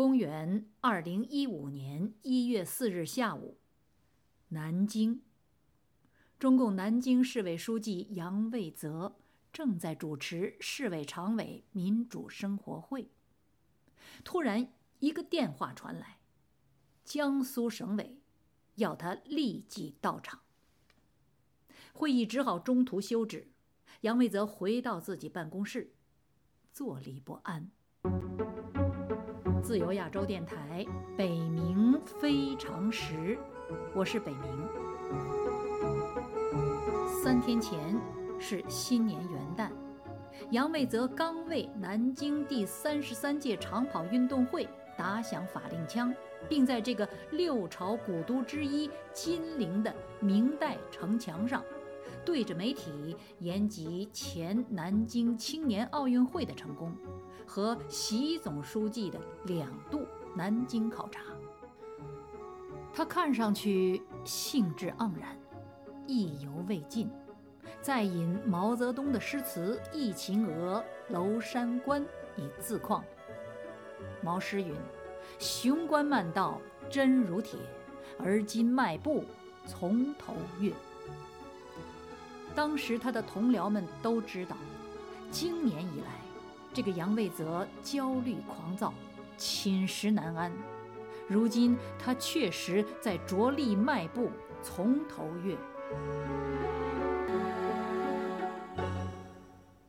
公元二零一五年一月四日下午，南京，中共南京市委书记杨卫泽正在主持市委常委民主生活会。突然，一个电话传来，江苏省委要他立即到场。会议只好中途休止。杨卫泽回到自己办公室，坐立不安。自由亚洲电台北冥非常时，我是北冥。三天前是新年元旦，杨卫泽刚为南京第三十三届长跑运动会打响法令枪，并在这个六朝古都之一金陵的明代城墙上。对着媒体言及前南京青年奥运会的成功，和习总书记的两度南京考察，他看上去兴致盎然，意犹未尽，再引毛泽东的诗词《忆秦娥·娄山关》以自况。毛诗云：“雄关漫道真如铁，而今迈步从头越。”当时他的同僚们都知道，经年以来，这个杨卫泽焦虑狂躁，寝食难安。如今他确实在着力迈步，从头越。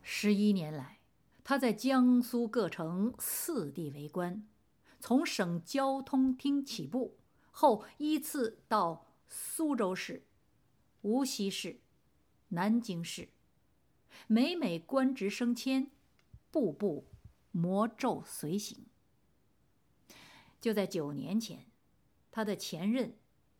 十一年来，他在江苏各城四地为官，从省交通厅起步，后依次到苏州市、无锡市。南京市，每每官职升迁，步步魔咒随行。就在九年前，他的前任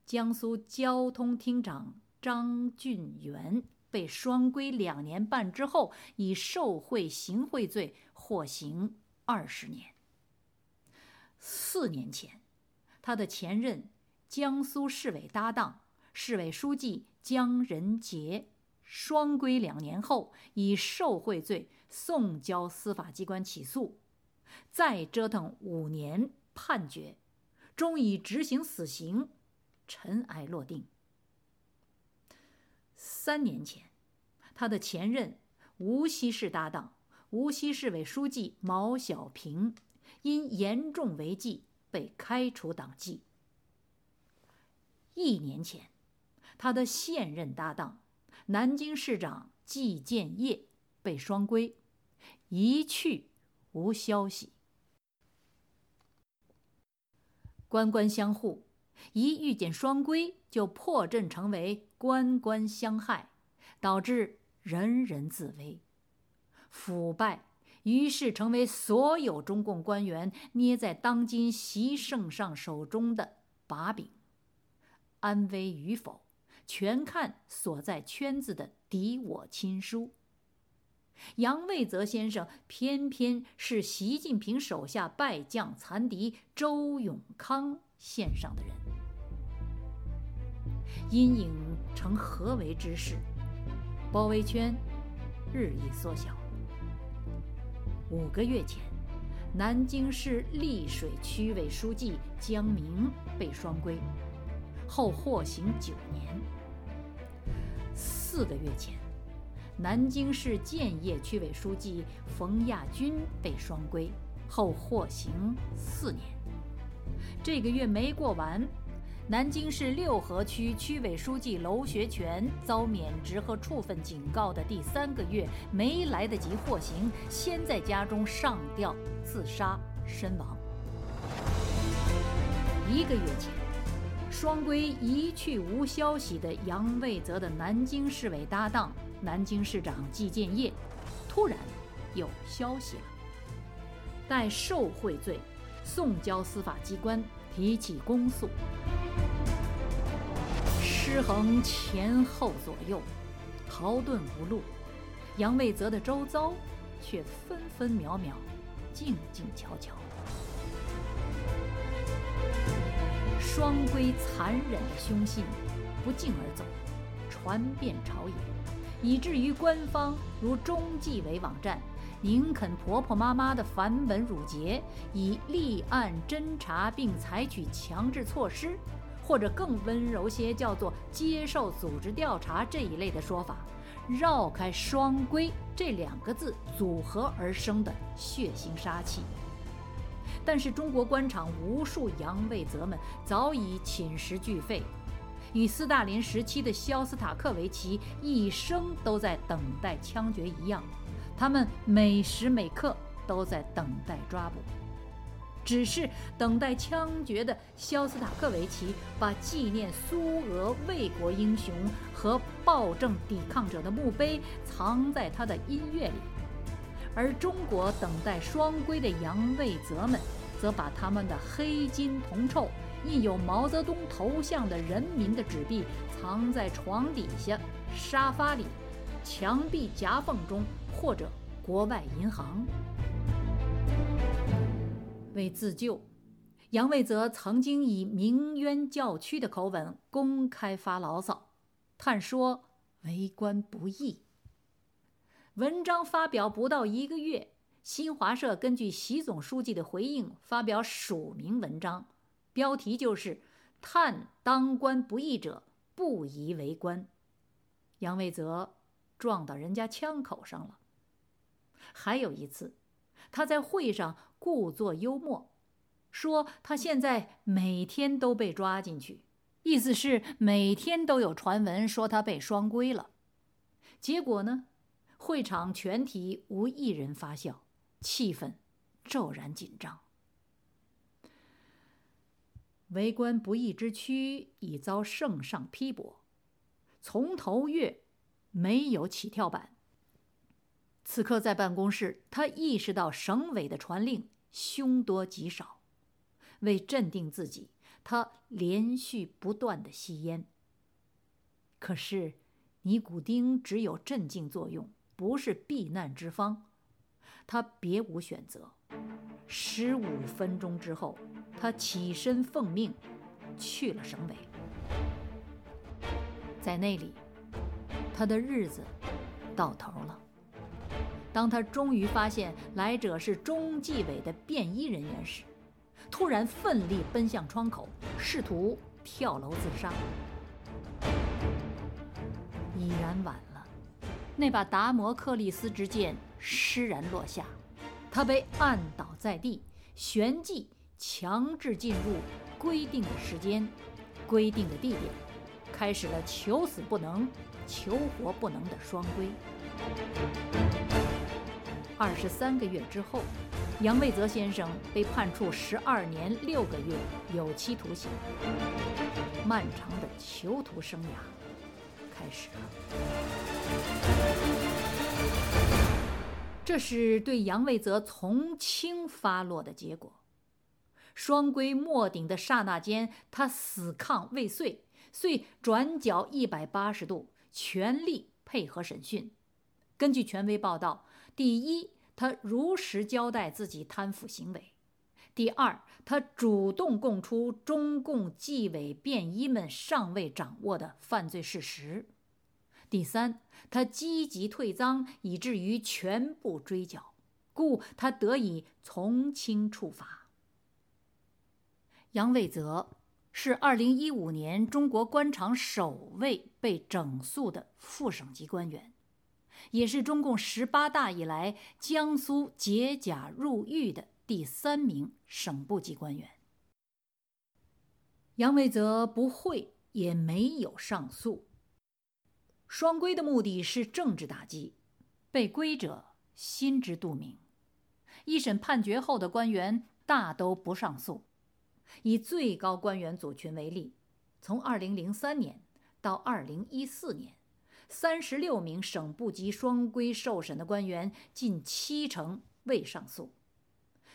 江苏交通厅长张俊元被双规两年半之后，以受贿行贿罪获刑二十年。四年前，他的前任江苏市委搭档市委书记江仁杰。双规两年后，以受贿罪送交司法机关起诉，再折腾五年，判决，终以执行死刑，尘埃落定。三年前，他的前任无锡市搭档、无锡市委书记毛小平，因严重违纪被开除党籍。一年前，他的现任搭档。南京市长季建业被双规，一去无消息。官官相护，一遇见双规就破阵成为官官相害，导致人人自危。腐败于是成为所有中共官员捏在当今习圣上手中的把柄，安危与否。全看所在圈子的敌我亲疏。杨卫泽先生偏偏是习近平手下败将残敌周永康线上的人，阴影成何为之势？包围圈日益缩小。五个月前，南京市溧水区委书记江明被双规。后获刑九年。四个月前，南京市建邺区委书记冯亚军被双规，后获刑四年。这个月没过完，南京市六合区区委书记娄学全遭免职和处分警告的第三个月，没来得及获刑，先在家中上吊自杀身亡。一个月前。双规一去无消息的杨卫泽的南京市委搭档、南京市长季建业，突然有消息了，待受贿罪，送交司法机关提起公诉。失衡前后左右，逃遁无路，杨卫泽的周遭却分分秒秒，静静悄悄。双规残忍的凶信不胫而走，传遍朝野，以至于官方如中纪委网站宁肯婆婆妈妈的繁文缛节，以立案侦查并采取强制措施，或者更温柔些，叫做接受组织调查这一类的说法，绕开“双规”这两个字组合而生的血腥杀气。但是中国官场无数洋卫泽们早已寝食俱废，与斯大林时期的肖斯塔科维奇一生都在等待枪决一样，他们每时每刻都在等待抓捕。只是等待枪决的肖斯塔科维奇，把纪念苏俄卫国英雄和暴政抵抗者的墓碑藏在他的音乐里。而中国等待双规的杨卫泽们，则把他们的黑金铜臭、印有毛泽东头像的人民的纸币藏在床底下、沙发里、墙壁夹缝中，或者国外银行。为自救，杨卫泽曾经以鸣冤叫屈的口吻公开发牢骚，叹说：“为官不易。”文章发表不到一个月，新华社根据习总书记的回应发表署名文章，标题就是“叹当官不易者不宜为官”。杨卫泽撞到人家枪口上了。还有一次，他在会上故作幽默，说他现在每天都被抓进去，意思是每天都有传闻说他被双规了。结果呢？会场全体无一人发笑，气氛骤然紧张。为官不义之躯已遭圣上批驳，从头越没有起跳板。此刻在办公室，他意识到省委的传令凶多吉少。为镇定自己，他连续不断的吸烟。可是，尼古丁只有镇静作用。不是避难之方，他别无选择。十五分钟之后，他起身奉命去了省委。在那里，他的日子到头了。当他终于发现来者是中纪委的便衣人员时，突然奋力奔向窗口，试图跳楼自杀。已然晚了。那把达摩克利斯之剑施然落下，他被按倒在地，旋即强制进入规定的时间、规定的地点，开始了求死不能、求活不能的双规。二十三个月之后，杨卫泽先生被判处十二年六个月有期徒刑，漫长的囚徒生涯开始了。这是对杨卫泽从轻发落的结果。双规末顶的刹那间，他死抗未遂，遂转角一百八十度，全力配合审讯。根据权威报道，第一，他如实交代自己贪腐行为；第二，他主动供出中共纪委便衣们尚未掌握的犯罪事实。第三，他积极退赃，以至于全部追缴，故他得以从轻处罚。杨卫泽是二零一五年中国官场首位被整肃的副省级官员，也是中共十八大以来江苏解甲入狱的第三名省部级官员。杨卫泽不会，也没有上诉。双规的目的是政治打击，被规者心知肚明。一审判决后的官员大都不上诉。以最高官员组群为例，从2003年到2014年，36名省部级双规受审的官员，近七成未上诉，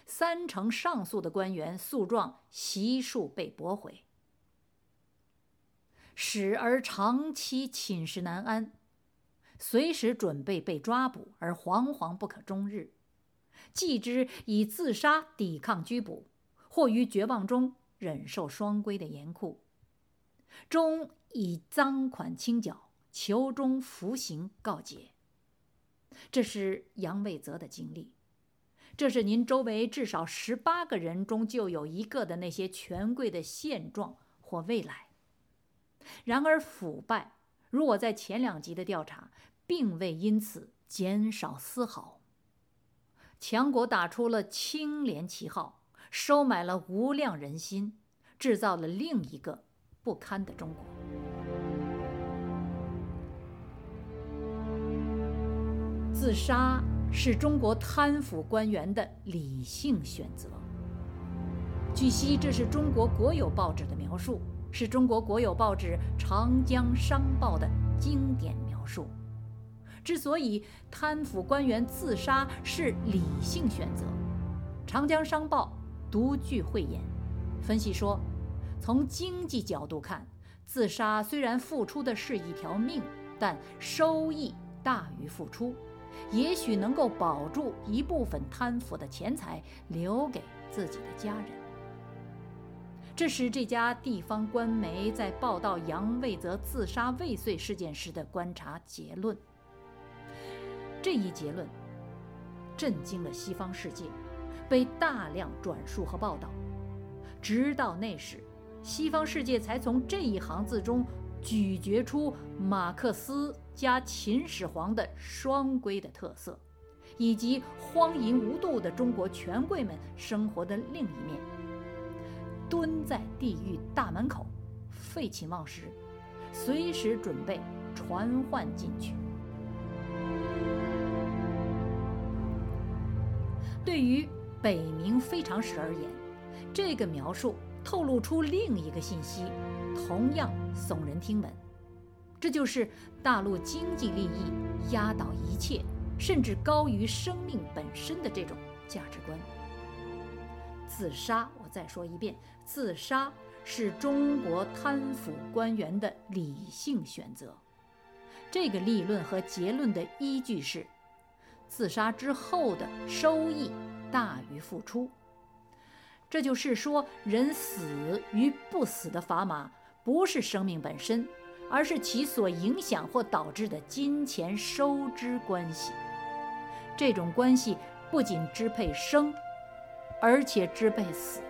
三成上诉的官员诉状悉数被驳回。使而长期寝食难安，随时准备被抓捕而惶惶不可终日；继之以自杀抵抗拘捕，或于绝望中忍受双规的严酷，终以赃款清缴，囚中服刑告解。这是杨卫泽的经历，这是您周围至少十八个人中就有一个的那些权贵的现状或未来。然而，腐败如我在前两集的调查，并未因此减少丝毫。强国打出了清廉旗号，收买了无量人心，制造了另一个不堪的中国。自杀是中国贪腐官员的理性选择。据悉，这是中国国有报纸的描述，是中国国有报纸《长江商报》的经典描述。之所以贪腐官员自杀是理性选择，《长江商报》独具慧眼，分析说，从经济角度看，自杀虽然付出的是一条命，但收益大于付出。也许能够保住一部分贪腐的钱财，留给自己的家人。这是这家地方官媒在报道杨卫泽自杀未遂事件时的观察结论。这一结论震惊了西方世界，被大量转述和报道。直到那时，西方世界才从这一行字中。咀嚼出马克思加秦始皇的双规的特色，以及荒淫无度的中国权贵们生活的另一面。蹲在地狱大门口，废寝忘食，随时准备传唤进去。对于北冥非常史而言，这个描述透露出另一个信息。同样耸人听闻，这就是大陆经济利益压倒一切，甚至高于生命本身的这种价值观。自杀，再说一遍，自杀是中国贪腐官员的理性选择。这个立论和结论的依据是，自杀之后的收益大于付出。这就是说，人死与不死的砝码。不是生命本身，而是其所影响或导致的金钱收支关系。这种关系不仅支配生，而且支配死；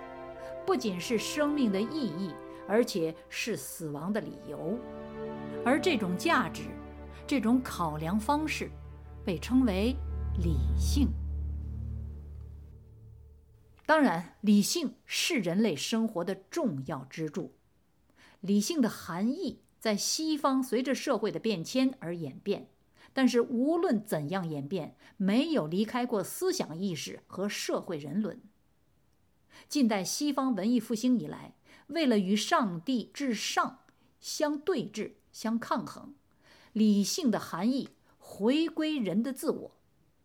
不仅是生命的意义，而且是死亡的理由。而这种价值，这种考量方式，被称为理性。当然，理性是人类生活的重要支柱。理性的含义在西方随着社会的变迁而演变，但是无论怎样演变，没有离开过思想意识和社会人伦。近代西方文艺复兴以来，为了与上帝至上相对峙、相抗衡，理性的含义回归人的自我，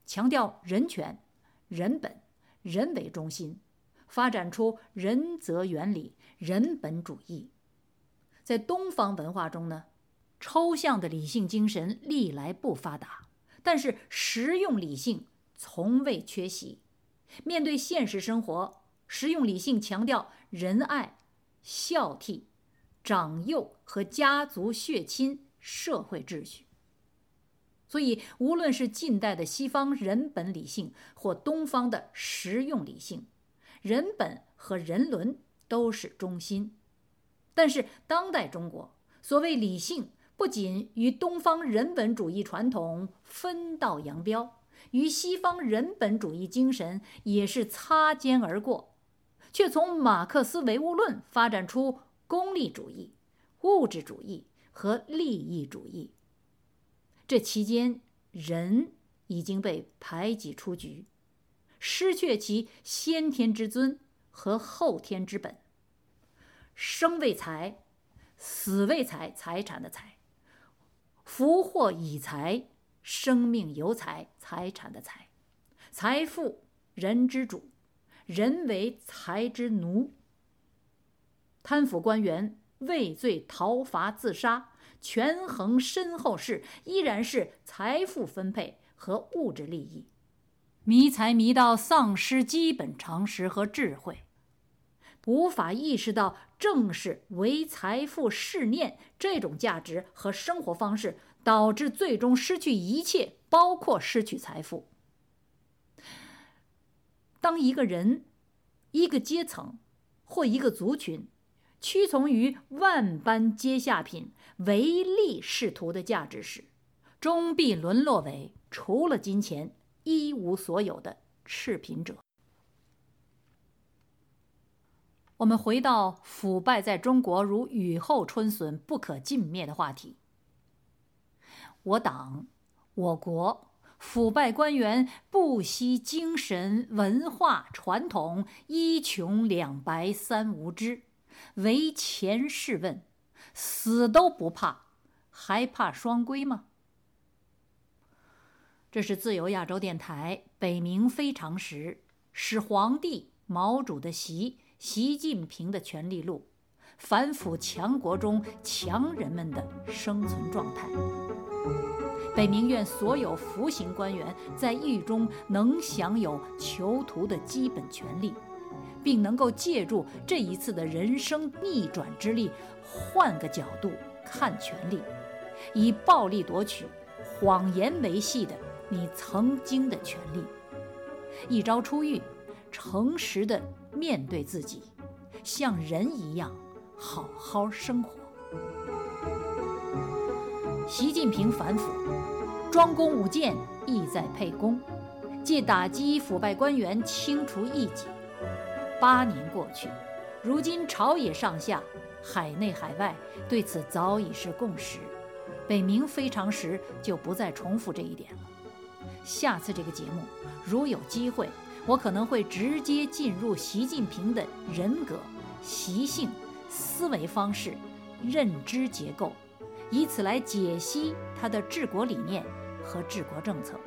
强调人权、人本、人为中心，发展出人则原理、人本主义。在东方文化中呢，抽象的理性精神历来不发达，但是实用理性从未缺席。面对现实生活，实用理性强调仁爱、孝悌、长幼和家族血亲社会秩序。所以，无论是近代的西方人本理性，或东方的实用理性，人本和人伦都是中心。但是，当代中国所谓理性，不仅与东方人本主义传统分道扬镳，与西方人本主义精神也是擦肩而过，却从马克思唯物论发展出功利主义、物质主义和利益主义。这期间，人已经被排挤出局，失去其先天之尊和后天之本。生为财，死为财，财产的财；福祸以财，生命由财，财产的财。财富人之主，人为财之奴。贪腐官员畏罪逃罚自杀，权衡身后事，依然是财富分配和物质利益，迷财迷到丧失基本常识和智慧。无法意识到，正是唯财富是念这种价值和生活方式，导致最终失去一切，包括失去财富。当一个人、一个阶层或一个族群屈从于万般阶下品、唯利是图的价值时，终必沦落为除了金钱一无所有的赤贫者。我们回到腐败在中国如雨后春笋、不可尽灭的话题。我党、我国腐败官员不惜精神、文化、传统，一穷两白三无知，唯钱是问，死都不怕，还怕双规吗？这是自由亚洲电台北冥非常时始皇帝毛主的习。习近平的权力路，反腐强国中强人们的生存状态。北明院所有服刑官员在狱中能享有囚徒的基本权利，并能够借助这一次的人生逆转之力，换个角度看权力，以暴力夺取、谎言维系的你曾经的权利。一朝出狱，诚实的。面对自己，像人一样好好生活。习近平反腐，庄公舞剑，意在沛公，借打击腐败官员，清除异己。八年过去，如今朝野上下、海内海外对此早已是共识。北冥非常时就不再重复这一点了。下次这个节目，如有机会。我可能会直接进入习近平的人格、习性、思维方式、认知结构，以此来解析他的治国理念和治国政策。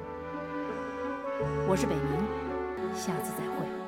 我是北明，下次再会。